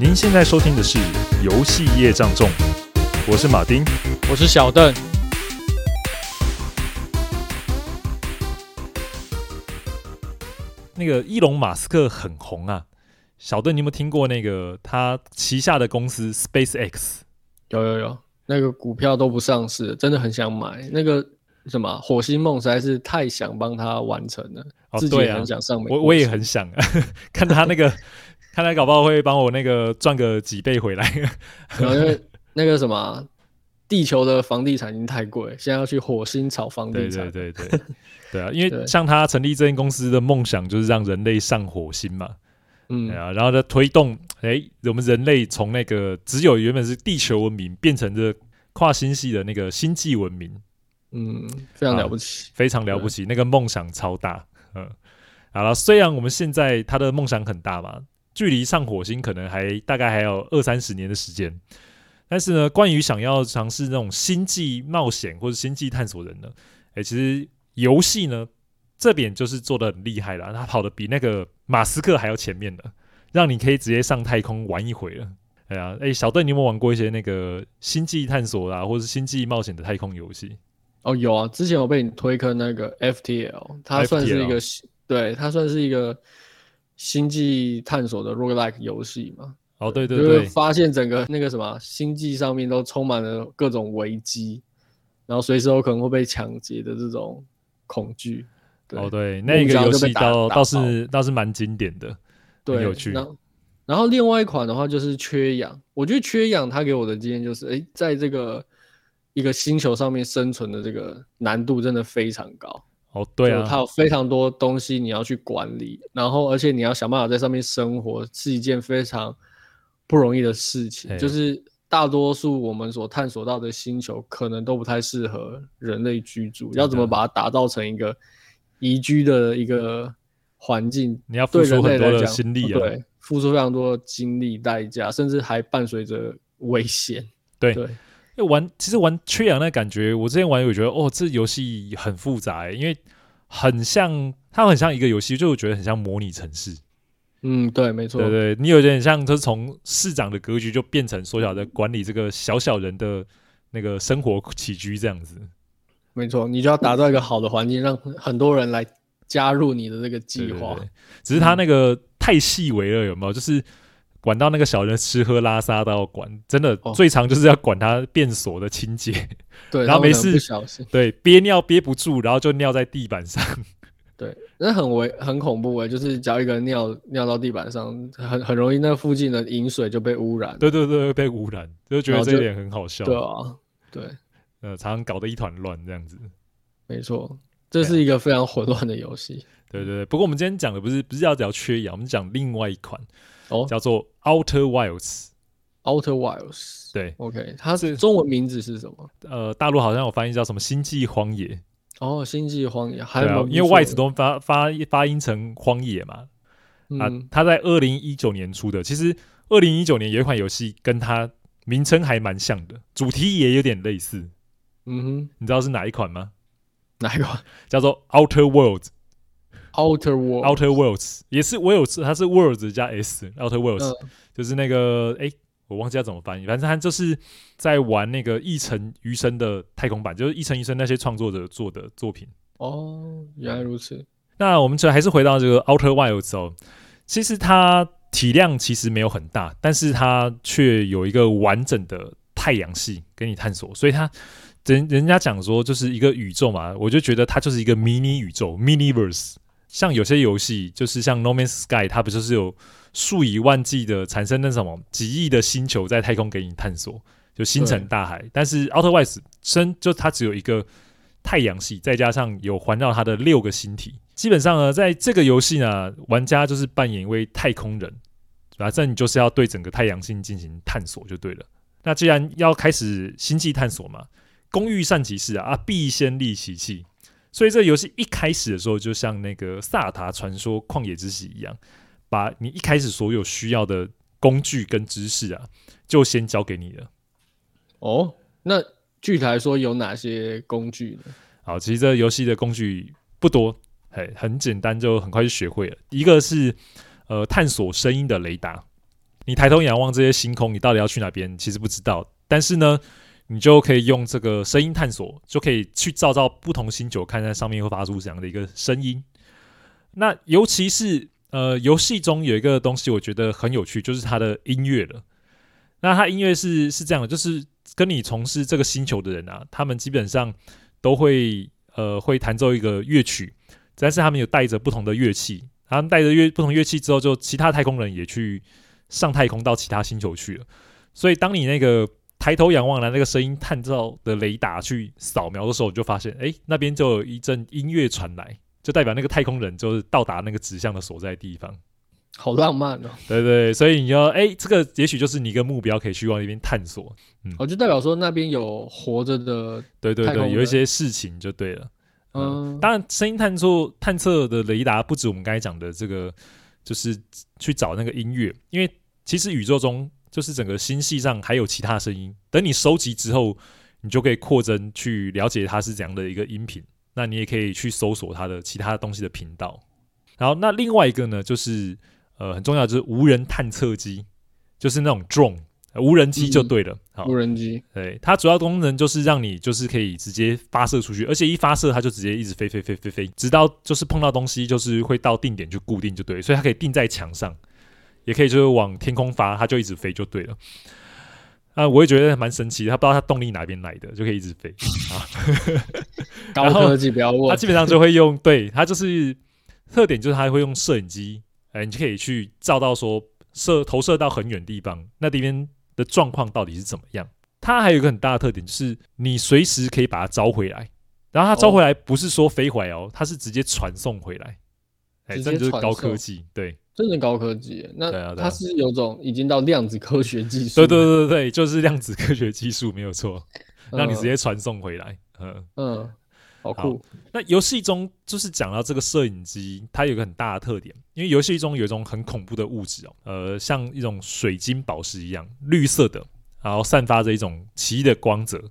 您现在收听的是《游戏业障重》，我是马丁，我是小邓。那个伊隆马斯克很红啊，小邓，你有没有听过那个他旗下的公司 SpaceX？有有有，那个股票都不上市，真的很想买。那个什么火星梦实在是太想帮他完成了，哦、自己也很想上美国。我我也很想 看他那个。看来搞不好会帮我那个赚个几倍回来。因为那个什么，地球的房地产已经太贵，现在要去火星炒房地产。对对对对，对啊，因为像他成立这间公司的梦想就是让人类上火星嘛。嗯，对啊，然后呢推动，哎，我们人类从那个只有原本是地球文明，变成这跨星系的那个星际文明。嗯，非常了不起，非常了不起，那个梦想超大。嗯，好了，虽然我们现在他的梦想很大嘛。距离上火星可能还大概还有二三十年的时间，但是呢，关于想要尝试那种星际冒险或者星际探索人呢，诶、欸，其实游戏呢这边就是做的很厉害了，他跑的比那个马斯克还要前面的，让你可以直接上太空玩一回了。哎呀，哎，小邓，你有没有玩过一些那个星际探索啊，或者是星际冒险的太空游戏？哦，有啊，之前我被你推坑那个 FTL，它算是一个，FTL？对，它算是一个。星际探索的 roguelike 游戏嘛？哦，对对对，发现整个那个什么星际上面都充满了各种危机，然后随时有可能会被抢劫的这种恐惧。哦，对，那个游戏倒倒是倒是蛮经典的，对，很有趣。然后另外一款的话就是缺氧，我觉得缺氧它给我的经验就是，哎，在这个一个星球上面生存的这个难度真的非常高。哦，对啊，它有非常多东西你要去管理，然后而且你要想办法在上面生活，是一件非常不容易的事情。就是大多数我们所探索到的星球，可能都不太适合人类居住。要怎么把它打造成一个宜居的一个环境？你要付出很多的心力啊，对，付出非常多的精力代价，甚至还伴随着危险。对。对玩其实玩缺氧那感觉，我之前玩我觉得哦，这游戏很复杂哎，因为很像它很像一个游戏，就我觉得很像模拟城市。嗯，对，没错，对对，你有点像，就是从市长的格局就变成缩小的管理这个小小人的那个生活起居这样子。没错，你就要打造一个好的环境，让很多人来加入你的这个计划。只是它那个太细微了，有没有？就是。管到那个小人吃喝拉撒都要管，真的最常就是要管他便所的清洁。对，然后没事，对憋尿憋不住，然后就尿在地板上。对，那很危很恐怖哎，就是只要一个人尿尿到地板上，很很容易那附近的饮水就被污染。对对对，被污染，就觉得这一点很好笑。对啊，对，呃，常常搞得一团乱这样子。没错，这是一个非常混乱的游戏。对对对，不过我们今天讲的不是不是要讲缺氧，我们讲另外一款。哦，叫做 Outer Wilds，Outer Wilds，对，OK，它是中文名字是什么？呃，大陆好像有翻译叫什么《星际荒野》。哦，《星际荒野》还有、啊，因为外资都发发发音成荒野嘛。嗯、啊，它在二零一九年出的。其实二零一九年有一款游戏跟它名称还蛮像的，主题也有点类似。嗯哼，你知道是哪一款吗？哪一款？叫做 Outer Worlds。Outer Worlds, Outer Worlds 也是 Worlds，它是 Worlds 加 S，Outer Worlds、呃、就是那个哎、欸，我忘记要怎么翻译，反正它就是在玩那个《一尘余生》的太空版，就是《一尘余生》那些创作者做的作品。哦，原来如此。那我们就还是回到这个 Outer Wilds 哦，其实它体量其实没有很大，但是它却有一个完整的太阳系给你探索，所以它人人家讲说就是一个宇宙嘛，我就觉得它就是一个迷你宇宙 （Miniverse）。像有些游戏，就是像《No Man's Sky》，它不就是有数以万计的产生那什么几亿的星球在太空给你探索，就星辰大海。但是《Outer Wilds》生就它只有一个太阳系，再加上有环绕它的六个星体。基本上呢，在这个游戏呢，玩家就是扮演一位太空人，反正你就是要对整个太阳系进行探索就对了。那既然要开始星际探索嘛，工欲善其事啊，啊必先利其器。所以这游戏一开始的时候，就像那个《萨尔达传说：旷野之息》一样，把你一开始所有需要的工具跟知识啊，就先交给你了。哦，那具体来说有哪些工具呢？好，其实这个游戏的工具不多，嘿，很简单，就很快就学会了。一个是呃，探索声音的雷达，你抬头仰望这些星空，你到底要去哪边？其实不知道。但是呢，你就可以用这个声音探索，就可以去照照不同星球，看看上面会发出怎样的一个声音。那尤其是呃，游戏中有一个东西，我觉得很有趣，就是它的音乐了。那它音乐是是这样的，就是跟你从事这个星球的人啊，他们基本上都会呃会弹奏一个乐曲，但是他们有带着不同的乐器。他们带着乐不同乐器之后，就其他太空人也去上太空到其他星球去了。所以，当你那个抬头仰望来那个声音探照的雷达去扫描的时候，你就发现，哎，那边就有一阵音乐传来，就代表那个太空人就是到达那个指向的所在地方。好浪漫哦！对对，所以你要，哎，这个也许就是你一个目标，可以去往那边探索。嗯，我就代表说那边有活着的，对对对，有一些事情就对了。嗯，当然，声音探测探测的雷达不止我们刚才讲的这个，就是去找那个音乐，因为其实宇宙中就是整个星系上还有其他声音。等你收集之后，你就可以扩增去了解它是怎样的一个音频。那你也可以去搜索它的其他东西的频道。然后，那另外一个呢，就是呃很重要，就是无人探测机，就是那种 drone。无人机就对了，嗯、好，无人机，对，它主要功能就是让你就是可以直接发射出去，而且一发射它就直接一直飞飞飞飞飞，直到就是碰到东西就是会到定点去固定就对，所以它可以定在墙上，也可以就是往天空发，它就一直飞就对了。啊，我也觉得蛮神奇的，它不知道它动力哪边来的，就可以一直飞啊。高科技不要问，他基本上就会用，对，它就是特点就是它会用摄影机，哎，你就可以去照到说射投射到很远地方，那这边。的状况到底是怎么样？它还有一个很大的特点，就是你随时可以把它招回来。然后它招回来不是说飞回来哦，它是直接传送回来。哎，这就是高科技，对，真的高科技。那它是有种已经到量子科学技术。对对对对，就是量子科学技术没有错，让你直接传送回来。嗯嗯。好酷！好，那游戏中就是讲到这个摄影机，它有一个很大的特点，因为游戏中有一种很恐怖的物质哦，呃，像一种水晶宝石一样，绿色的，然后散发着一种奇异的光泽。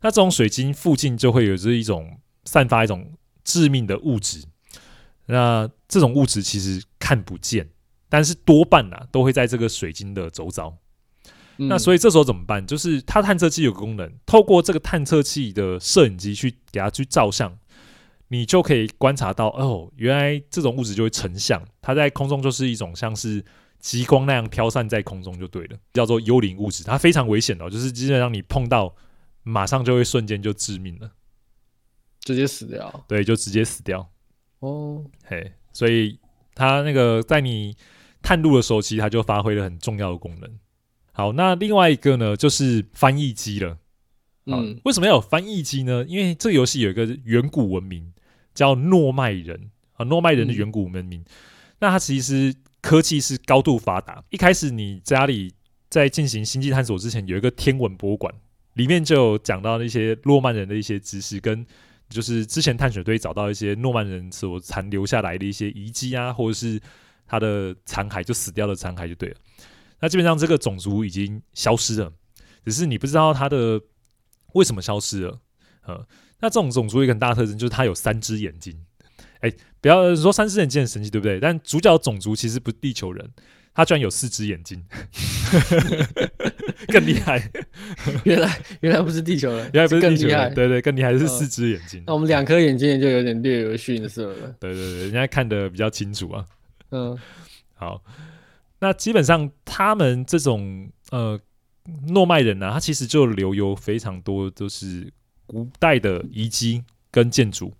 那这种水晶附近就会有着一种散发一种致命的物质。那这种物质其实看不见，但是多半啊都会在这个水晶的周遭。那所以这时候怎么办？就是它探测器有个功能，透过这个探测器的摄影机去给它去照相，你就可以观察到哦，原来这种物质就会成像，它在空中就是一种像是极光那样飘散在空中就对了，叫做幽灵物质，它非常危险哦，就是基本上你碰到，马上就会瞬间就致命了，直接死掉。对，就直接死掉。哦，嘿，所以它那个在你探路的时候，其实它就发挥了很重要的功能。好，那另外一个呢，就是翻译机了。嗯，为什么要有翻译机呢？因为这个游戏有一个远古文明叫诺麦人啊，诺麦人的远古文明。嗯、那它其实科技是高度发达。一开始你家里在进行星际探索之前，有一个天文博物馆，里面就有讲到那些诺曼人的一些知识，跟就是之前探险队找到一些诺曼人所残留下来的一些遗迹啊，或者是他的残骸，就死掉的残骸就对了。那基本上这个种族已经消失了，只是你不知道它的为什么消失了。呃，那这种种族一个很大的特征就是它有三只眼睛。哎，不要说三只眼睛很神奇，对不对？但主角种族其实不是地球人，他居然有四只眼睛，更厉害。原来原来不是地球人，原来不是地球人，对对，更厉害是四只眼睛。那我们两颗眼睛也就有点略有逊色了。对对对，人家看的比较清楚啊。嗯，好。那基本上，他们这种呃诺曼人呢、啊，他其实就留有非常多都是古代的遗迹跟建筑，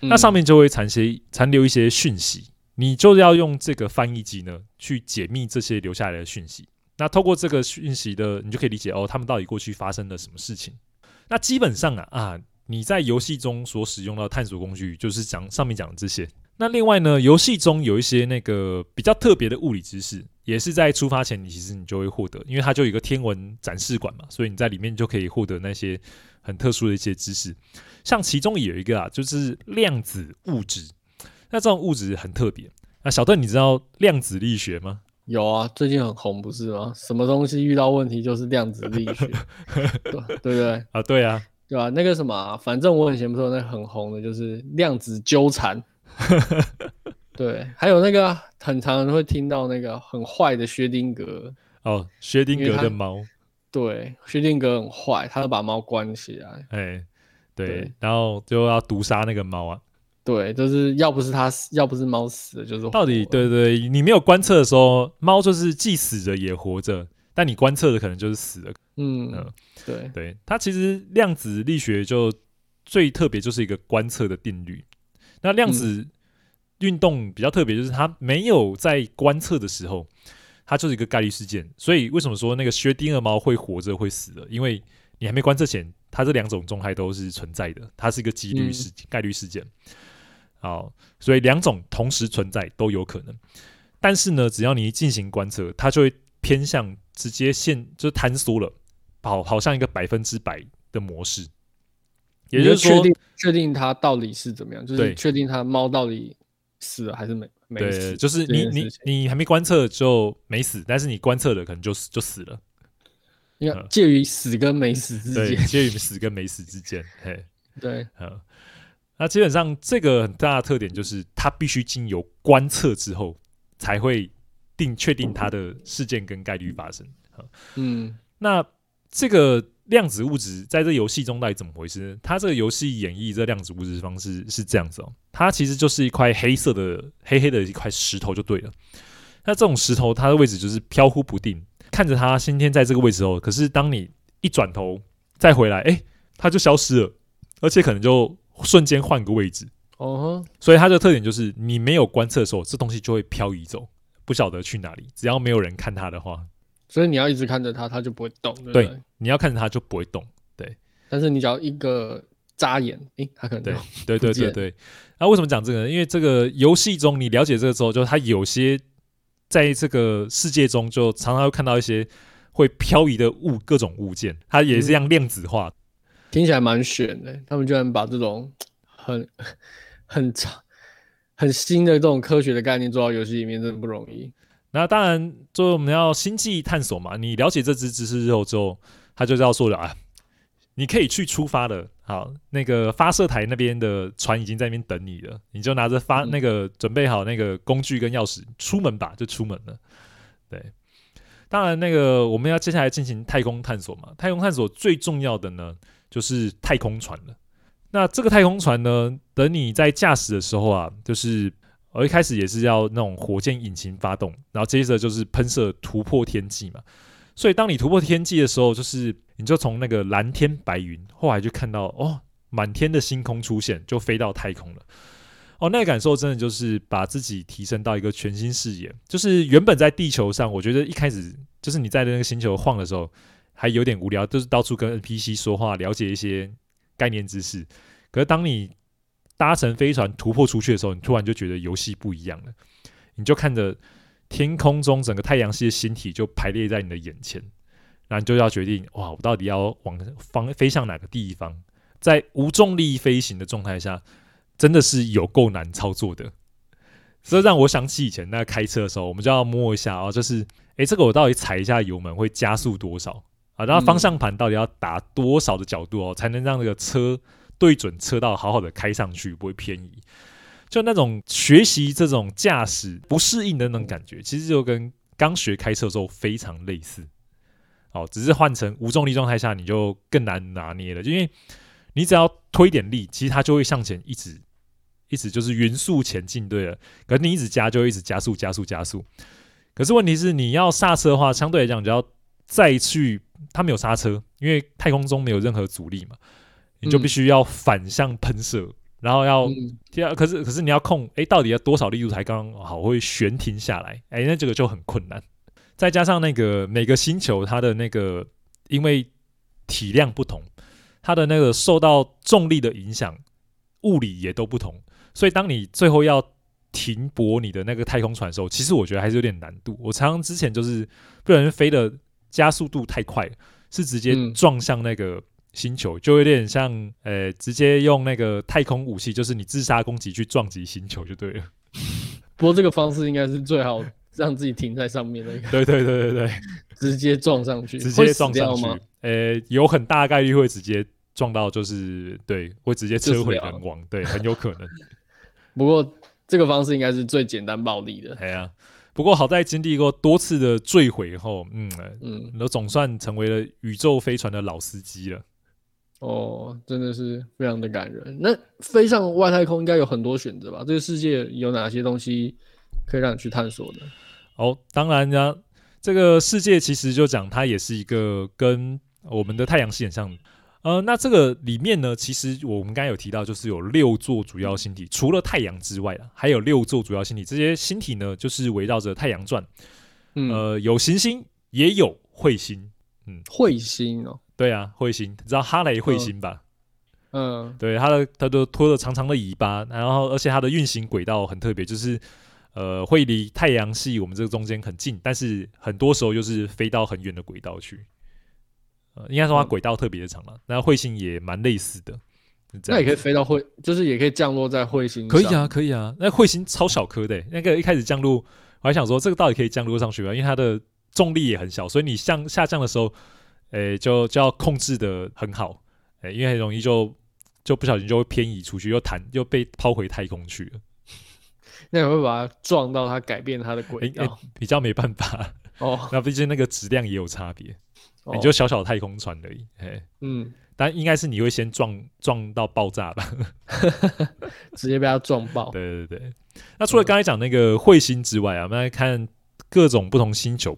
嗯、那上面就会残些残留一些讯息，你就要用这个翻译机呢去解密这些留下来的讯息。那透过这个讯息的，你就可以理解哦，他们到底过去发生了什么事情。那基本上啊啊，你在游戏中所使用到探索工具，就是讲上面讲的这些。那另外呢，游戏中有一些那个比较特别的物理知识，也是在出发前你其实你就会获得，因为它就有一个天文展示馆嘛，所以你在里面就可以获得那些很特殊的一些知识。像其中有一个啊，就是量子物质。那这种物质很特别。那小邓，你知道量子力学吗？有啊，最近很红不是吗？什么东西遇到问题就是量子力学，对对不对？啊，对啊，对吧、啊？那个什么、啊，反正我以前不是有那个很红的，就是量子纠缠。对，还有那个很常人会听到那个很坏的薛定格哦，薛定谔的猫。对，薛定谔很坏，他就把猫关起来。哎，对，对然后就要毒杀那个猫啊。对，就是要不是它死，要不是猫死了，就是到底对对，你没有观测的时候，猫就是既死着也活着，但你观测的可能就是死了。嗯，嗯对对，它其实量子力学就最特别就是一个观测的定律。那量子运动比较特别，就是它没有在观测的时候，它就是一个概率事件。所以为什么说那个薛定谔猫会活着会死的？因为你还没观测前，它这两种状态都是存在的，它是一个几率事、嗯、概率事件。好，所以两种同时存在都有可能，但是呢，只要你一进行观测，它就会偏向直接现，就是坍缩了，好，好像一个百分之百的模式，也就是说，确定确定它到底是怎么样，就是确定它猫到底死了还是没没死，就是你你你还没观测就没死，但是你观测了可能就就死了，你看介于死跟没死之间，介于死跟没死之间，嘿，对，嗯。那基本上这个很大的特点就是，它必须经由观测之后，才会定确定它的事件跟概率发生。嗯，那这个量子物质在这游戏中到底怎么回事呢？它这个游戏演绎这量子物质的方式是这样子哦，它其实就是一块黑色的黑黑的一块石头就对了。那这种石头它的位置就是飘忽不定，看着它先天在这个位置哦，可是当你一转头再回来，哎，它就消失了，而且可能就。瞬间换个位置，哦、uh，huh. 所以它的特点就是，你没有观测的时候，这东西就会漂移走，不晓得去哪里。只要没有人看它的话，所以你要一直看着它，它就不会动。对，你要看着它就不会动。对，但是你只要一个眨眼，诶、欸，它可能对对对对对。那、啊、为什么讲这个呢？因为这个游戏中你了解这个之后，就它有些在这个世界中，就常常会看到一些会漂移的物，各种物件，它也是一样量子化。嗯听起来蛮悬的，他们居然把这种很 很长、很新的这种科学的概念做到游戏里面，真的不容易。那当然，就我们要星际探索嘛。你了解这支知识之后，之后他就要说了啊，你可以去出发了。好，那个发射台那边的船已经在那边等你了，你就拿着发、嗯、那个准备好那个工具跟钥匙出门吧，就出门了。对，当然那个我们要接下来进行太空探索嘛。太空探索最重要的呢，就是太空船了。那这个太空船呢，等你在驾驶的时候啊，就是我一开始也是要那种火箭引擎发动，然后接着就是喷射突破天际嘛。所以当你突破天际的时候，就是你就从那个蓝天白云，后来就看到哦，满天的星空出现，就飞到太空了。哦，那个感受真的就是把自己提升到一个全新视野。就是原本在地球上，我觉得一开始就是你在那个星球晃的时候。还有点无聊，就是到处跟 NPC 说话，了解一些概念知识。可是当你搭乘飞船突破出去的时候，你突然就觉得游戏不一样了。你就看着天空中整个太阳系的星体就排列在你的眼前，然后你就要决定：哇，我到底要往方飞向哪个地方？在无重力飞行的状态下，真的是有够难操作的。所以让我想起以前那开车的时候，我们就要摸一下哦，就是诶，这个我到底踩一下油门会加速多少？啊，然后方向盘到底要打多少的角度哦，才能让这个车对准车道，好好的开上去，不会偏移？就那种学习这种驾驶不适应的那种感觉，其实就跟刚学开车的时候非常类似。哦，只是换成无重力状态下，你就更难拿捏了，因为你只要推点力，其实它就会向前一直一直就是匀速前进，对了。可是你一直加，就会一直加速、加速、加速。可是问题是，你要刹车的话，相对来讲就要再去。它没有刹车，因为太空中没有任何阻力嘛，你就必须要反向喷射，嗯、然后要，要、嗯，可是可是你要控，哎，到底要多少力度才刚刚好会悬停下来？哎，那这个就很困难。再加上那个每个星球它的那个，因为体量不同，它的那个受到重力的影响，物理也都不同，所以当你最后要停泊你的那个太空船的时候，其实我觉得还是有点难度。我常常之前就是不小心飞的。加速度太快，是直接撞向那个星球，嗯、就有点像呃，直接用那个太空武器，就是你自杀攻击去撞击星球就对了。不过这个方式应该是最好让自己停在上面的一个。对对对对对，直接撞上去，直接撞上去吗？呃，有很大概率会直接撞到，就是对，会直接车毁人亡，对，很有可能。不过这个方式应该是最简单暴力的。哎呀。不过好在经历过多次的坠毁后，嗯嗯，都总算成为了宇宙飞船的老司机了。哦，真的是非常的感人。那飞上外太空应该有很多选择吧？这个世界有哪些东西可以让你去探索的？哦，当然呀，这个世界其实就讲它也是一个跟我们的太阳系很像。呃，那这个里面呢，其实我们刚才有提到，就是有六座主要星体，除了太阳之外啊，还有六座主要星体。这些星体呢，就是围绕着太阳转。嗯，呃，有行星，也有彗星。嗯，彗星哦。对啊，彗星，你知道哈雷彗星吧？嗯，嗯对，它的它都拖着长长的尾巴，然后而且它的运行轨道很特别，就是呃会离太阳系我们这个中间很近，但是很多时候就是飞到很远的轨道去。呃，应该说它轨道特别的长了，那彗、嗯、星也蛮类似的。那也可以飞到彗，就是也可以降落在彗星上。可以啊，可以啊。那彗星超小颗的，那个一开始降落，我还想说这个到底可以降落上去吗？因为它的重力也很小，所以你向下降的时候。诶、欸，就就要控制的很好，诶、欸，因为很容易就就不小心就会偏移出去，又弹又被抛回太空去了。那你会把它撞到它，改变它的轨道、欸欸？比较没办法哦。那毕竟那个质量也有差别，哦、你就小小的太空船而已。嘿、嗯，但应该是你会先撞撞到爆炸吧？直接被它撞爆。对对对。那除了刚才讲那个彗星之外啊，我们来看各种不同星球。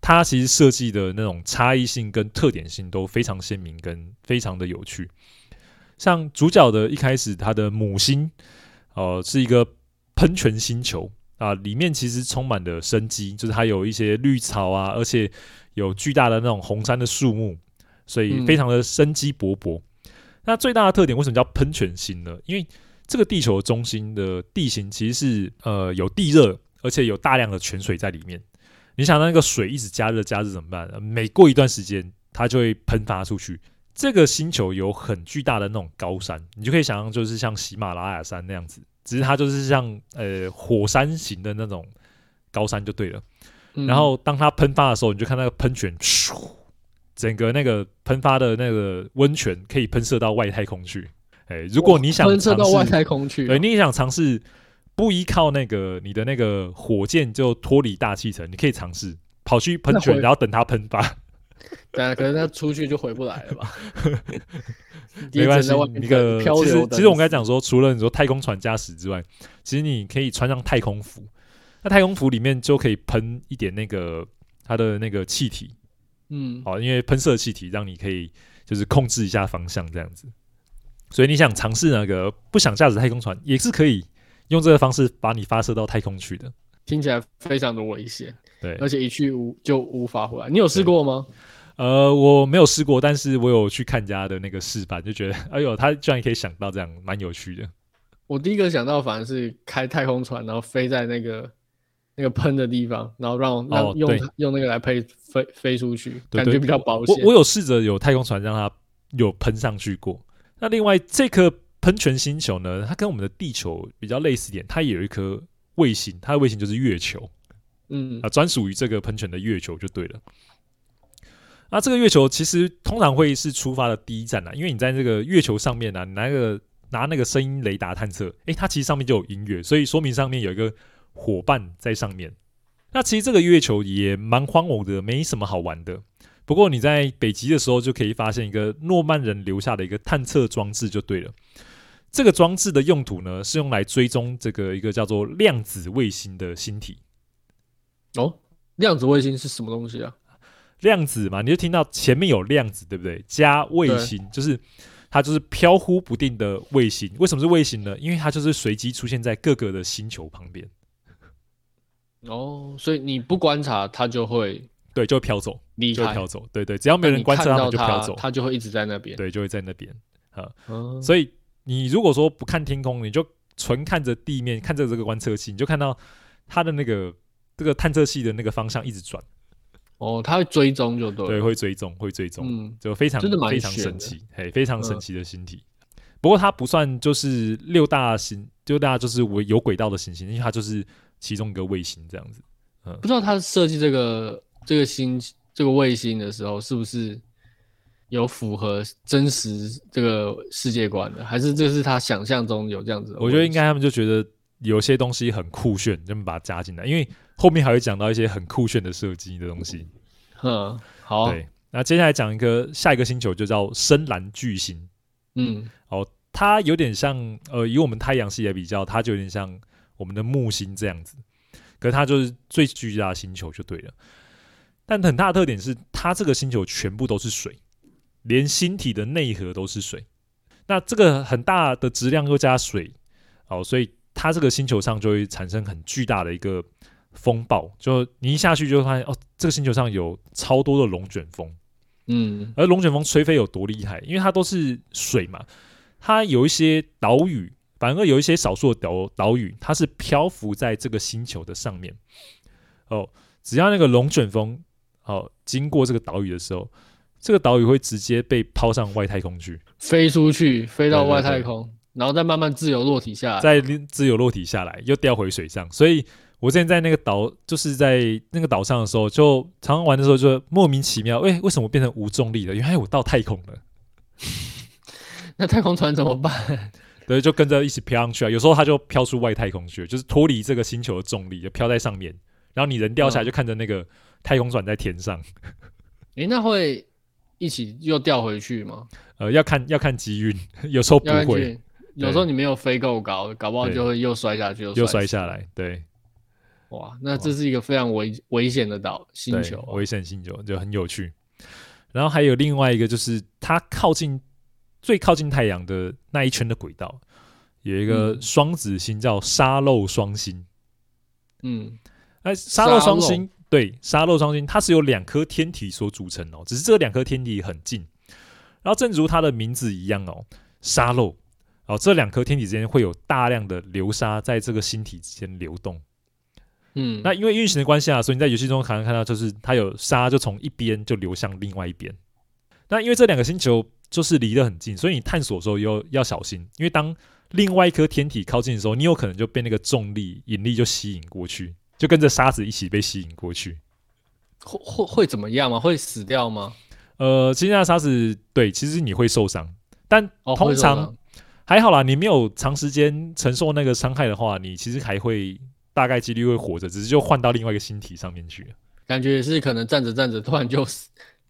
它其实设计的那种差异性跟特点性都非常鲜明，跟非常的有趣。像主角的一开始，它的母星，呃，是一个喷泉星球啊，里面其实充满了生机，就是它有一些绿草啊，而且有巨大的那种红杉的树木，所以非常的生机勃勃。嗯、那最大的特点为什么叫喷泉星呢？因为这个地球中心的地形其实是呃有地热，而且有大量的泉水在里面。你想那个水一直加热加热怎么办？每过一段时间，它就会喷发出去。这个星球有很巨大的那种高山，你就可以想象，就是像喜马拉雅山那样子，只是它就是像呃火山型的那种高山就对了。嗯、然后当它喷发的时候，你就看那个喷泉，咻，整个那个喷发的那个温泉可以喷射到外太空去。哎，如果你想喷射到外太空去，对，你也想尝试。不依靠那个你的那个火箭就脱离大气层，你可以尝试跑去喷泉，然后等它喷发。对啊，可能它出去就回不来了吧？没关系，一个其实其实我刚才讲说，除了你说太空船驾驶之外，其实你可以穿上太空服。那太空服里面就可以喷一点那个它的那个气体，嗯，好，因为喷射气体让你可以就是控制一下方向这样子。所以你想尝试那个不想驾驶太空船也是可以。用这个方式把你发射到太空去的，听起来非常的危险。对，而且一去无就无法回来。你有试过吗？呃，我没有试过，但是我有去看人家的那个示范，就觉得哎呦，他居然可以想到这样，蛮有趣的。我第一个想到反而是开太空船，然后飞在那个那个喷的地方，然后让让用、哦、用那个来飞飞飞出去，感觉比较保险。我我有试着有太空船让它有喷上去过。那另外这颗。喷泉星球呢，它跟我们的地球比较类似一点，它也有一颗卫星，它的卫星就是月球，嗯啊，专属于这个喷泉的月球就对了。那这个月球其实通常会是出发的第一站呐，因为你在这个月球上面呢，你拿个拿那个声音雷达探测，诶，它其实上面就有音乐，所以说明上面有一个伙伴在上面。那其实这个月球也蛮荒芜的，没什么好玩的。不过你在北极的时候就可以发现一个诺曼人留下的一个探测装置就对了。这个装置的用途呢，是用来追踪这个一个叫做量子卫星的星体。哦，量子卫星是什么东西啊？量子嘛，你就听到前面有量子，对不对？加卫星，就是它就是飘忽不定的卫星。为什么是卫星呢？因为它就是随机出现在各个的星球旁边。哦，所以你不观察它就会对，就会飘走，离开就会飘走。对对，只要没人观察它，它就飘走，它就会一直在那边。对，就会在那边。啊，嗯、所以。你如果说不看天空，你就纯看着地面，看着这个观测器，你就看到它的那个这个探测器的那个方向一直转。哦，它会追踪就对。对，会追踪，会追踪，嗯，就非常真的蛮非常神奇，嘿，非常神奇的星体。嗯、不过它不算就是六大行，六大就是有轨道的行星，因为它就是其中一个卫星这样子。嗯，不知道他设计这个这个星这个卫星的时候是不是？有符合真实这个世界观的，还是这是他想象中有这样子的？我觉得应该他们就觉得有些东西很酷炫，就把它加进来，因为后面还会讲到一些很酷炫的设计的东西。嗯，好。对，那接下来讲一个下一个星球，就叫深蓝巨星。嗯，哦，它有点像，呃，以我们太阳系来比较，它就有点像我们的木星这样子。可是它就是最巨大的星球就对了。但很大的特点是，它这个星球全部都是水，连星体的内核都是水。那这个很大的质量又加水，哦，所以。它这个星球上就会产生很巨大的一个风暴，就你一下去就会发现哦，这个星球上有超多的龙卷风，嗯，而龙卷风吹飞有多厉害？因为它都是水嘛，它有一些岛屿，反而有一些少数的岛岛屿，它是漂浮在这个星球的上面。哦，只要那个龙卷风哦经过这个岛屿的时候，这个岛屿会直接被抛上外太空去，飞出去，飞到外太空。对对对然后再慢慢自由落体下来，再自由落体下来，又掉回水上。所以我之前在那个岛，就是在那个岛上的时候，就常常玩的时候，就莫名其妙，哎，为什么变成无重力了？原来我到太空了。那太空船怎么办？对，就跟着一起飘上去啊。有时候它就飘出外太空去，就是脱离这个星球的重力，就飘在上面。然后你人掉下来，就看着那个太空船在天上。诶、嗯，那会一起又掉回去吗？呃，要看要看机运，有时候不会。有时候你没有飞够高，搞不好就会又摔下去，又摔，又摔下来。对，哇，那这是一个非常危危险的岛星球，危险星球就很有趣。然后还有另外一个，就是它靠近最靠近太阳的那一圈的轨道，有一个双子星叫沙漏双星。嗯，哎，沙漏双星，对，沙漏双星，它是由两颗天体所组成哦，只是这两颗天体很近。然后正如它的名字一样哦，沙漏。哦，这两颗天体之间会有大量的流沙在这个星体之间流动。嗯，那因为运行的关系啊，所以你在游戏中可能看到，就是它有沙就从一边就流向另外一边。那因为这两个星球就是离得很近，所以你探索的时候又要小心，因为当另外一颗天体靠近的时候，你有可能就被那个重力引力就吸引过去，就跟着沙子一起被吸引过去。会会会怎么样吗？会死掉吗？呃，其实那沙子对，其实你会受伤，但通常。哦还好啦，你没有长时间承受那个伤害的话，你其实还会大概几率会活着，只是就换到另外一个星体上面去。感觉也是可能站着站着，突然就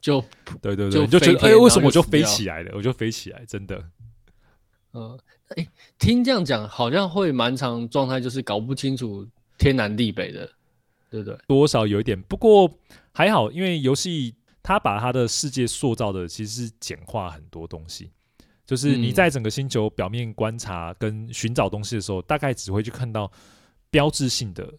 就对对对，就，就觉得哎、欸，为什么我就飞起来了？我就飞起来，真的。嗯，哎、欸，听这样讲，好像会蛮长状态，就是搞不清楚天南地北的，对不对？多少有一点，不过还好，因为游戏它把它的世界塑造的其实是简化很多东西。就是你在整个星球表面观察跟寻找东西的时候，大概只会去看到标志性的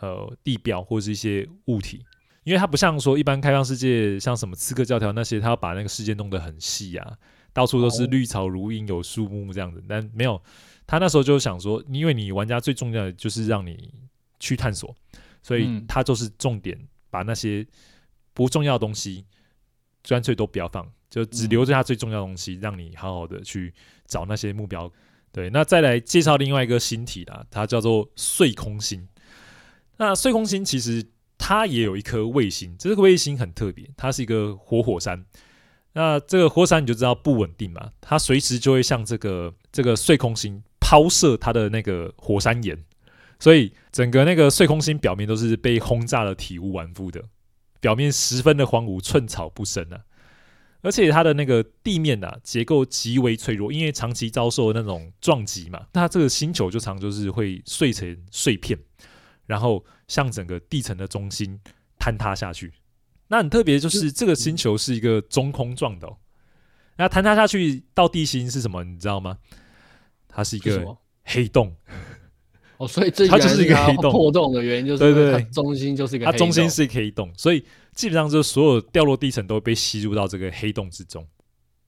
呃地标或者是一些物体，因为它不像说一般开放世界，像什么刺客教条那些，它要把那个世界弄得很细啊，到处都是绿草如茵，有树木这样子。但没有，他那时候就想说，因为你玩家最重要的就是让你去探索，所以他就是重点把那些不重要的东西干脆都不要放。就只留着它最重要的东西，嗯，让你好好的去找那些目标。对，那再来介绍另外一个星体啦，它叫做碎空星。那碎空星其实它也有一颗卫星，这个卫星很特别，它是一个活火山。那这个火山你就知道不稳定嘛，它随时就会向这个这个碎空星抛射它的那个火山岩，所以整个那个碎空星表面都是被轰炸的体无完肤的，表面十分的荒芜，寸草不生啊。而且它的那个地面啊，结构极为脆弱，因为长期遭受那种撞击嘛，它这个星球就常就是会碎成碎片，然后向整个地层的中心坍塌下去。那很特别，就是这个星球是一个中空状的，哦，那坍塌下去到地心是什么？你知道吗？它是一个黑洞。哦，所以这它就是一个黑洞破洞的原因，就是对对对，中心就是一个黑洞，它中心是一个黑洞，所以。基本上就是所有掉落地层都会被吸入到这个黑洞之中。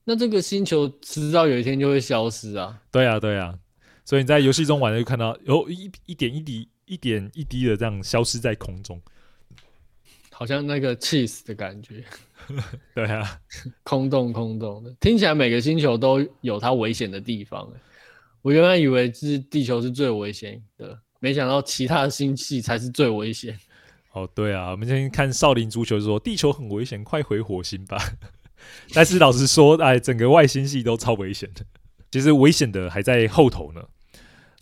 那这个星球迟早有一天就会消失啊！对啊，对啊。所以你在游戏中玩的就看到有一一点一滴、一点一滴的这样消失在空中，好像那个 cheese 的感觉。对啊，空洞空洞的，听起来每个星球都有它危险的地方。我原来以为是地球是最危险的，没想到其他的星系才是最危险。哦，对啊，我们先看少林足球说地球很危险，快回火星吧。但是老实说，哎，整个外星系都超危险的。其实危险的还在后头呢。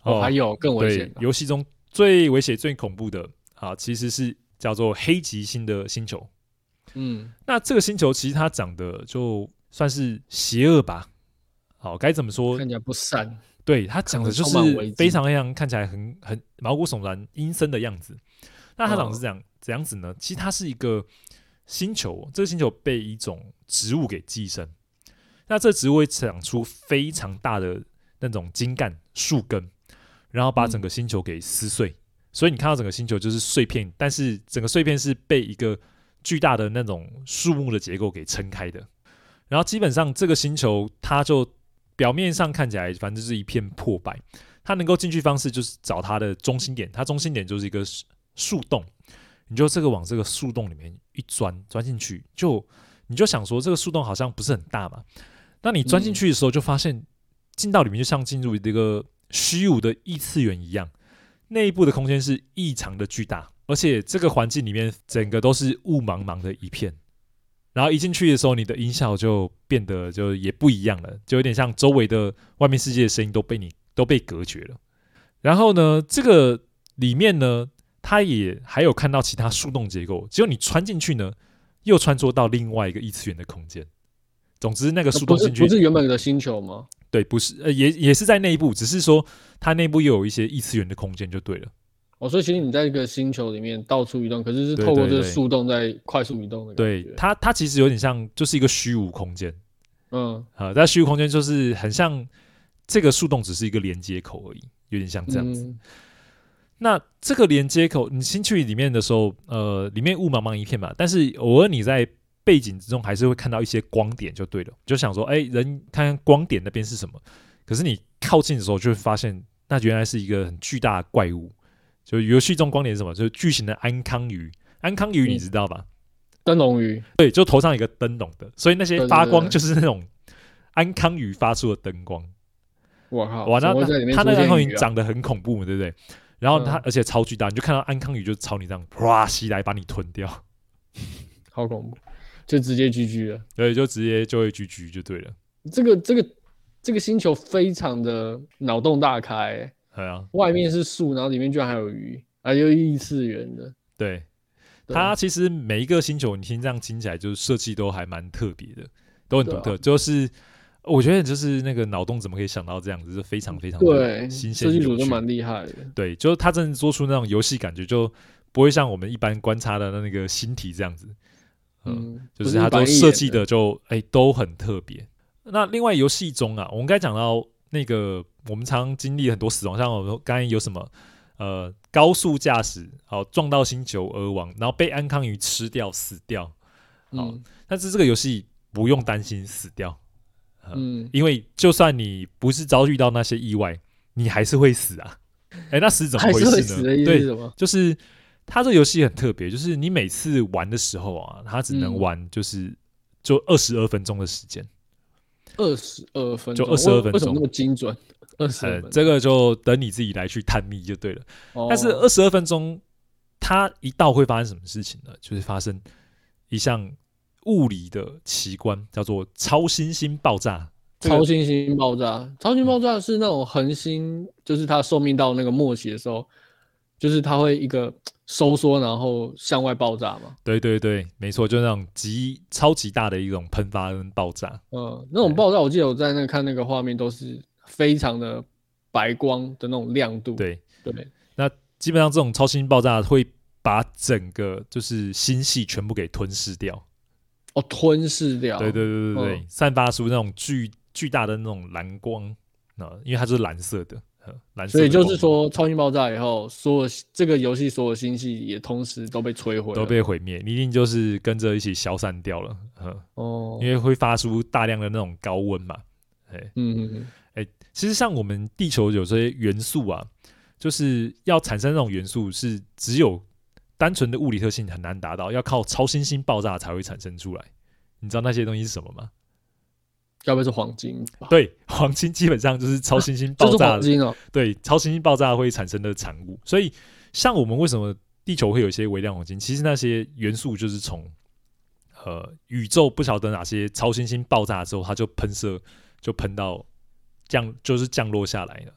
哦，还有更危险。游戏中最危险、最恐怖的啊，其实是叫做黑极星的星球。嗯，那这个星球其实它长得就算是邪恶吧。好，该怎么说？看起来不善。对，它长得就是非常非常看起来很很毛骨悚然、阴森的样子。那它长得是这样、哦、怎样子呢？其实它是一个星球，这个星球被一种植物给寄生。那这植物会长出非常大的那种茎干、树根，然后把整个星球给撕碎。嗯、所以你看到整个星球就是碎片，但是整个碎片是被一个巨大的那种树木的结构给撑开的。然后基本上这个星球它就。表面上看起来，反正就是一片破败。它能够进去方式就是找它的中心点，它中心点就是一个树洞。你就这个往这个树洞里面一钻，钻进去，就你就想说这个树洞好像不是很大嘛。那你钻进去的时候，就发现进到里面就像进入一个虚无的异次元一样，内部的空间是异常的巨大，而且这个环境里面整个都是雾茫茫的一片。然后一进去的时候，你的音效就变得就也不一样了，就有点像周围的外面世界的声音都被你都被隔绝了。然后呢，这个里面呢，它也还有看到其他树洞结构，只有你穿进去呢，又穿梭到另外一个异次元的空间。总之，那个树洞进去不是，不是原本的星球吗？对，不是，呃，也也是在内部，只是说它内部又有一些异次元的空间就对了。哦，所以其实你在一个星球里面到处移动，可是是透过这个树洞在快速移动的。对，它它其实有点像，就是一个虚无空间。嗯，啊，在虚无空间就是很像这个树洞只是一个连接口而已，有点像这样子。嗯、那这个连接口，你进去里面的时候，呃，里面雾茫茫一片嘛，但是偶尔你在背景之中还是会看到一些光点，就对了。就想说，哎、欸，人看看光点那边是什么？可是你靠近的时候，就会发现那原来是一个很巨大的怪物。就游戏中光点是什么？就是巨型的安康鱼，安康鱼你知道吧？灯笼鱼，对，就头上一个灯笼的，所以那些发光就是那种安康鱼发出的灯光。我靠！哇，那它那个安康鱼长得很恐怖，对不对？然后它而且超巨大，你就看到安康鱼就朝你这样啪袭来，把你吞掉，好恐怖！就直接 GG 了，对，就直接就会 GG 就对了。这个这个这个星球非常的脑洞大开、欸。对啊，外面是树，然后里面居然还有鱼，还有异次元的。对，它其实每一个星球，你听这样听起来，就是设计都还蛮特别的，都很独特。啊、就是我觉得，就是那个脑洞怎么可以想到这样子，是非常非常对新鲜。设计组都蛮厉害的。对，就是他真的做出那种游戏感觉，就不会像我们一般观察的那个星体这样子。嗯，嗯就是它都设计的就哎、欸、都很特别。那另外游戏中啊，我们刚才讲到那个。我们常经历很多死亡，像我们刚才有什么，呃，高速驾驶，好撞到星球而亡，然后被安康鱼吃掉死掉，好，嗯、但是这个游戏不用担心死掉，呃、嗯，因为就算你不是遭遇到那些意外，你还是会死啊，哎，那死怎么回事呢？对，就是它这个游戏很特别，就是你每次玩的时候啊，它只能玩就是、嗯、就二十二分钟的时间，二十二分钟，就二十二分钟，为什么那么精准？二十、嗯，这个就等你自己来去探秘就对了。哦、但是二十二分钟，它一到会发生什么事情呢？就是发生一项物理的奇观，叫做超新星爆炸。超新星爆炸，超新星爆炸是那种恒星，就是它寿命到那个末期的时候，就是它会一个收缩，然后向外爆炸嘛。对对对，没错，就是那种极超级大的一种喷发跟爆炸。嗯，那种爆炸，我记得我在那看那个画面都是。非常的白光的那种亮度，对对。那基本上这种超新星爆炸会把整个就是星系全部给吞噬掉。哦，吞噬掉。对对对对对，嗯、散发出那种巨巨大的那种蓝光啊，因为它是蓝色的，蓝色。所以就是说，超新星爆炸以后，所有这个游戏所有星系也同时都被摧毁，都被毁灭，你一定就是跟着一起消散掉了。哦，因为会发出大量的那种高温嘛。哎，嗯嗯嗯。哎，其实像我们地球有些元素啊，就是要产生那种元素，是只有单纯的物理特性很难达到，要靠超新星爆炸才会产生出来。你知道那些东西是什么吗？要不要是黄金？对，黄金基本上就是超新星 爆炸，哦、对，超新星爆炸会产生的产物。所以，像我们为什么地球会有一些微量黄金？其实那些元素就是从呃宇宙不晓得哪些超新星爆炸之后，它就喷射，就喷到。降就是降落下来了，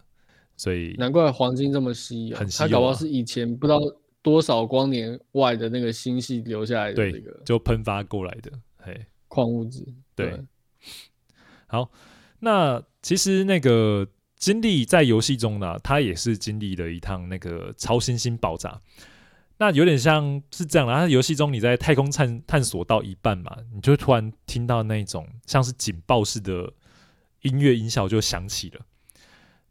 所以难怪黄金这么稀有，很稀有啊，它搞不好是以前不知道多少光年外的那个星系留下来的那个，就喷发过来的，嘿，矿物质。对，对好，那其实那个经历在游戏中呢，它也是经历了一趟那个超新星爆炸。那有点像是这样的，它游戏中你在太空探探索到一半嘛，你就突然听到那种像是警报式的音乐音效就响起了。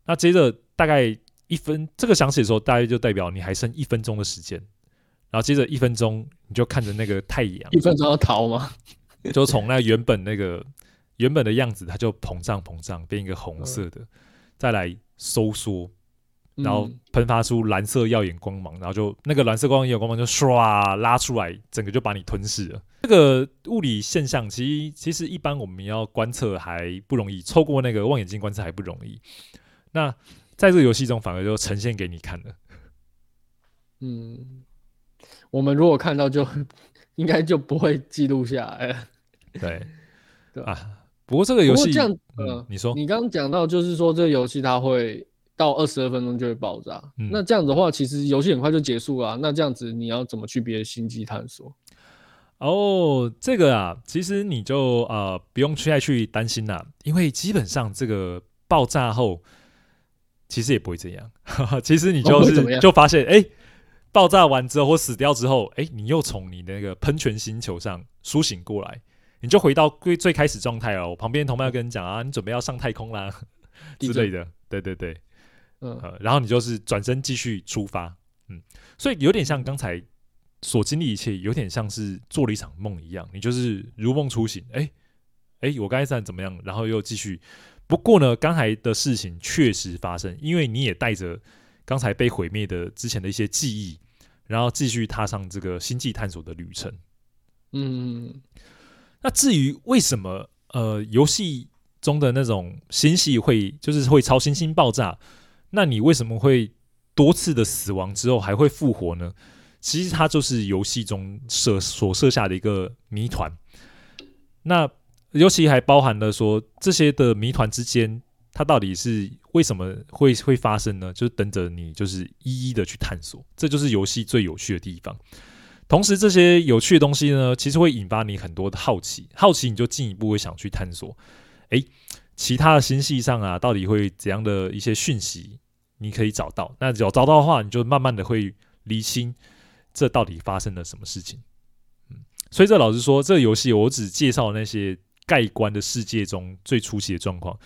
那接着大概一分，这个响起的时候，大概就代表你还剩一分钟的时间。然后接着一分钟，你就看着那个太阳，一分钟要逃吗？就从那原本那个原本的样子，它就膨胀膨胀，变一个红色的，嗯、再来收缩。然后喷发出蓝色耀眼光芒，然后就那个蓝色光耀眼光芒就唰拉出来，整个就把你吞噬了。这个物理现象其实其实一般我们要观测还不容易，透过那个望远镜观测还不容易。那在这个游戏中反而就呈现给你看了。嗯，我们如果看到就 应该就不会记录下来了。对，对啊。不过这个游戏这样，嗯，呃、你说你刚刚讲到就是说这个游戏它会。到二十二分钟就会爆炸，嗯、那这样子的话，其实游戏很快就结束了、啊。那这样子你要怎么去别的星际探索？哦，这个啊，其实你就呃不用去太去担心啦，因为基本上这个爆炸后，其实也不会这样。其实你就是、哦、就发现，哎、欸，爆炸完之后或死掉之后，哎、欸，你又从你那个喷泉星球上苏醒过来，你就回到最最开始状态了。我旁边同伴要跟你讲啊，你准备要上太空啦 之类的。对对对。嗯、呃，然后你就是转身继续出发，嗯，所以有点像刚才所经历一切，有点像是做了一场梦一样，你就是如梦初醒，哎哎，我刚才怎么样？然后又继续。不过呢，刚才的事情确实发生，因为你也带着刚才被毁灭的之前的一些记忆，然后继续踏上这个星际探索的旅程。嗯，那至于为什么呃游戏中的那种星系会就是会超新星爆炸？那你为什么会多次的死亡之后还会复活呢？其实它就是游戏中设所设下的一个谜团。那尤其还包含了说这些的谜团之间，它到底是为什么会会发生呢？就是等着你就是一一的去探索，这就是游戏最有趣的地方。同时，这些有趣的东西呢，其实会引发你很多的好奇，好奇你就进一步会想去探索。诶，其他的星系上啊，到底会怎样的一些讯息，你可以找到。那只要找到的话，你就慢慢的会厘清这到底发生了什么事情。嗯，所以这老实说，这个游戏我只介绍那些盖棺的世界中最初期的状况。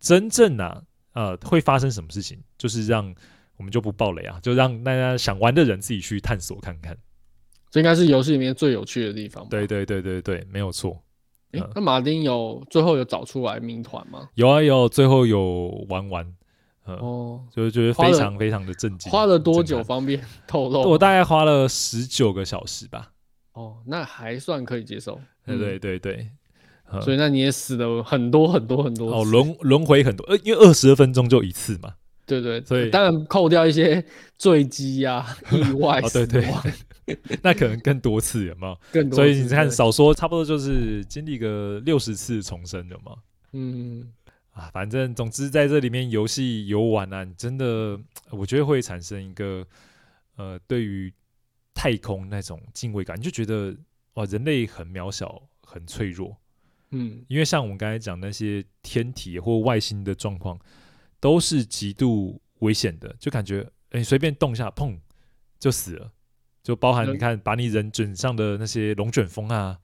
真正啊，呃，会发生什么事情，就是让我们就不爆雷啊，就让大家想玩的人自己去探索看看。这应该是游戏里面最有趣的地方。对对对对对，没有错。诶，那马丁有最后有找出来谜团吗？有啊有，最后有玩完，哦，就是觉得非常非常的震惊。花了多久？方便 透露？我大概花了十九个小时吧。哦，那还算可以接受。对对对对，所以那你也死了很多很多很多哦，轮轮回很多，呃，因为二十二分钟就一次嘛。对对，所以当然扣掉一些坠机呀、意外死亡。那可能更多次有没有？更多，所以你看，少说差不多就是经历个六十次重生有吗？嗯啊，反正总之在这里面游戏游玩啊，你真的我觉得会产生一个呃，对于太空那种敬畏感，你就觉得哇，人类很渺小，很脆弱。嗯，因为像我们刚才讲那些天体或外星的状况，都是极度危险的，就感觉哎，随便动一下，砰就死了。就包含你看，把你人卷上的那些龙卷风啊，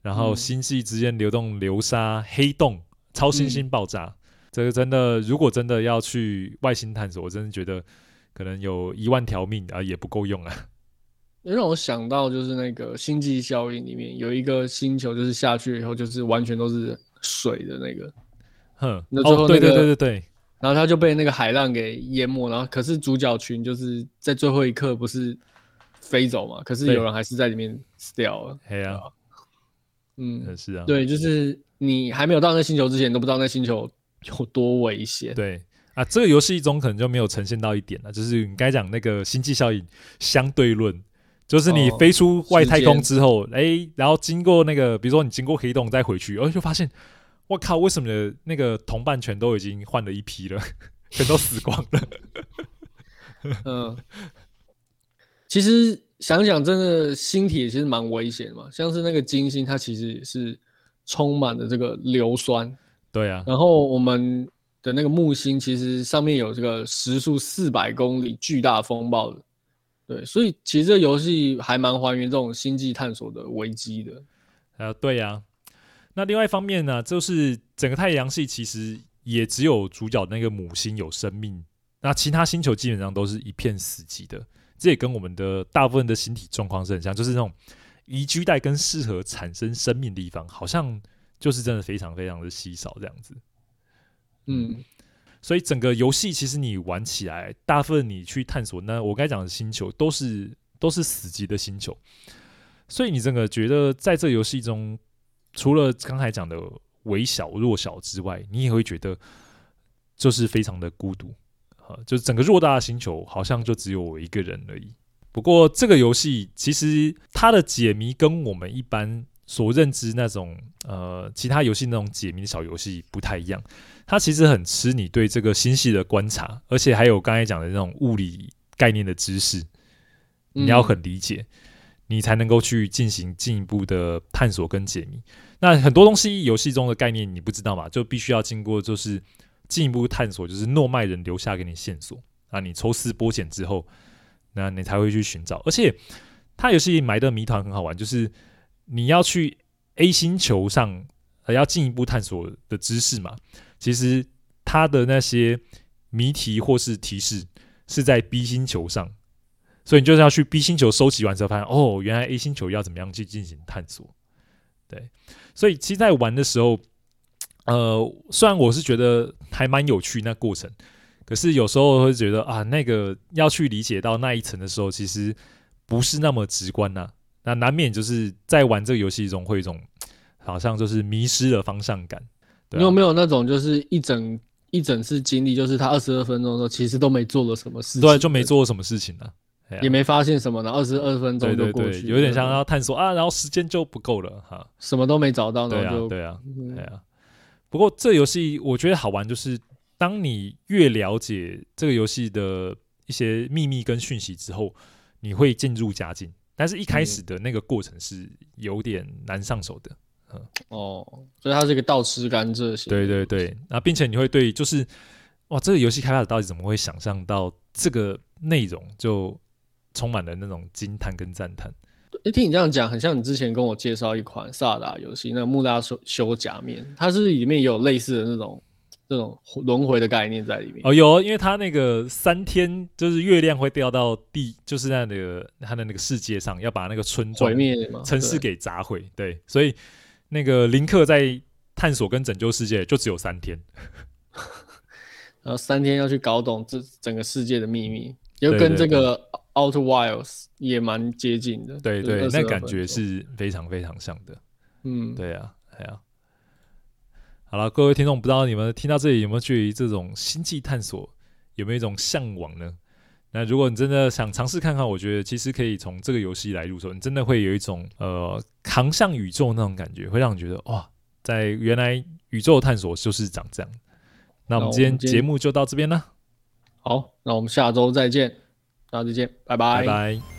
然后星系之间流动流沙、黑洞、超新星爆炸，嗯、这个真的，如果真的要去外星探索，我真的觉得可能有一万条命啊也不够用啊。让我想到就是那个星际效应里面有一个星球，就是下去以后就是完全都是水的那个，哼，那最后、那个、哦，对对对对对，然后他就被那个海浪给淹没，然后可是主角群就是在最后一刻不是。飞走嘛？可是有人还是在里面死掉了。对啊，嗯，是啊，对，就是你还没有到那星球之前，都不知道那星球 有多危险。对啊，这个游戏中可能就没有呈现到一点了，就是你该讲那个星际效应相对论，就是你飞出外太空之后，哎、哦欸，然后经过那个，比如说你经过黑洞再回去，哦，就发现，我靠，为什么那个同伴全都已经换了一批了？全都死光了。嗯，其实想想，真的星体其实蛮危险的嘛，像是那个金星，它其实也是充满了这个硫酸。对啊，然后我们的那个木星，其实上面有这个时速四百公里巨大风暴的。对，所以其实这游戏还蛮还原这种星际探索的危机的。呃，对呀、啊。那另外一方面呢，就是整个太阳系其实也只有主角那个母星有生命，那其他星球基本上都是一片死寂的。这也跟我们的大部分的形体状况是很像，就是那种宜居带跟适合产生生命的地方，好像就是真的非常非常的稀少这样子。嗯。所以整个游戏其实你玩起来，大部分你去探索那我该讲的星球都是都是死寂的星球，所以你整个觉得在这游戏中，除了刚才讲的微小弱小之外，你也会觉得就是非常的孤独啊，就是整个偌大的星球好像就只有我一个人而已。不过这个游戏其实它的解谜跟我们一般所认知那种呃其他游戏那种解谜的小游戏不太一样。它其实很吃你对这个星系的观察，而且还有刚才讲的那种物理概念的知识，你要很理解，嗯、你才能够去进行进一步的探索跟解谜。那很多东西游戏中的概念你不知道嘛，就必须要经过就是进一步探索，就是诺曼人留下给你线索啊，你抽丝剥茧之后，那你才会去寻找。而且它游戏埋的谜团很好玩，就是你要去 A 星球上，还要进一步探索的知识嘛。其实它的那些谜题或是提示是在 B 星球上，所以你就是要去 B 星球收集完之后，发现哦，原来 A 星球要怎么样去进行探索。对，所以其实，在玩的时候，呃，虽然我是觉得还蛮有趣那过程，可是有时候会觉得啊，那个要去理解到那一层的时候，其实不是那么直观呐、啊。那难免就是在玩这个游戏中会有一种好像就是迷失了方向感。你有没有那种就是一整一整次经历，就是他二十二分钟的时候，其实都没做了什么事情，对，就没做了什么事情呢、啊，也没发现什么呢？二十二分钟就过去，对对对，有点像要探索啊，然后时间就不够了哈，什么都没找到，然后就对啊，对啊，对啊。不过这游戏我觉得好玩，就是当你越了解这个游戏的一些秘密跟讯息之后，你会渐入佳境，但是一开始的那个过程是有点难上手的。哦，所以它是一个倒吃甘蔗型。对对对，那并且你会对，就是哇，这个游戏开发者到底怎么会想象到这个内容，就充满了那种惊叹跟赞叹。诶，听你这样讲，很像你之前跟我介绍一款萨达游戏，那个穆拉修修假面，它是里面有类似的那种这种轮回的概念在里面。哦，有，因为它那个三天就是月亮会掉到地，就是在那个它的那个世界上，要把那个村庄毁灭城市给砸毁。对，所以。那个林克在探索跟拯救世界就只有三天，然后三天要去搞懂这整个世界的秘密，又跟这个 Outer Wilds 也蛮接近的。对对，那感觉是非常非常像的。嗯，对啊，对啊。好了，各位听众，不知道你们听到这里有没有对于这种星际探索有没有一种向往呢？那如果你真的想尝试看看，我觉得其实可以从这个游戏来入手，你真的会有一种呃航向宇宙那种感觉，会让你觉得哇，在原来宇宙探索就是长这样。那我们今天节目就到这边了。好，那我们下周再见，大家再见，拜拜。拜拜。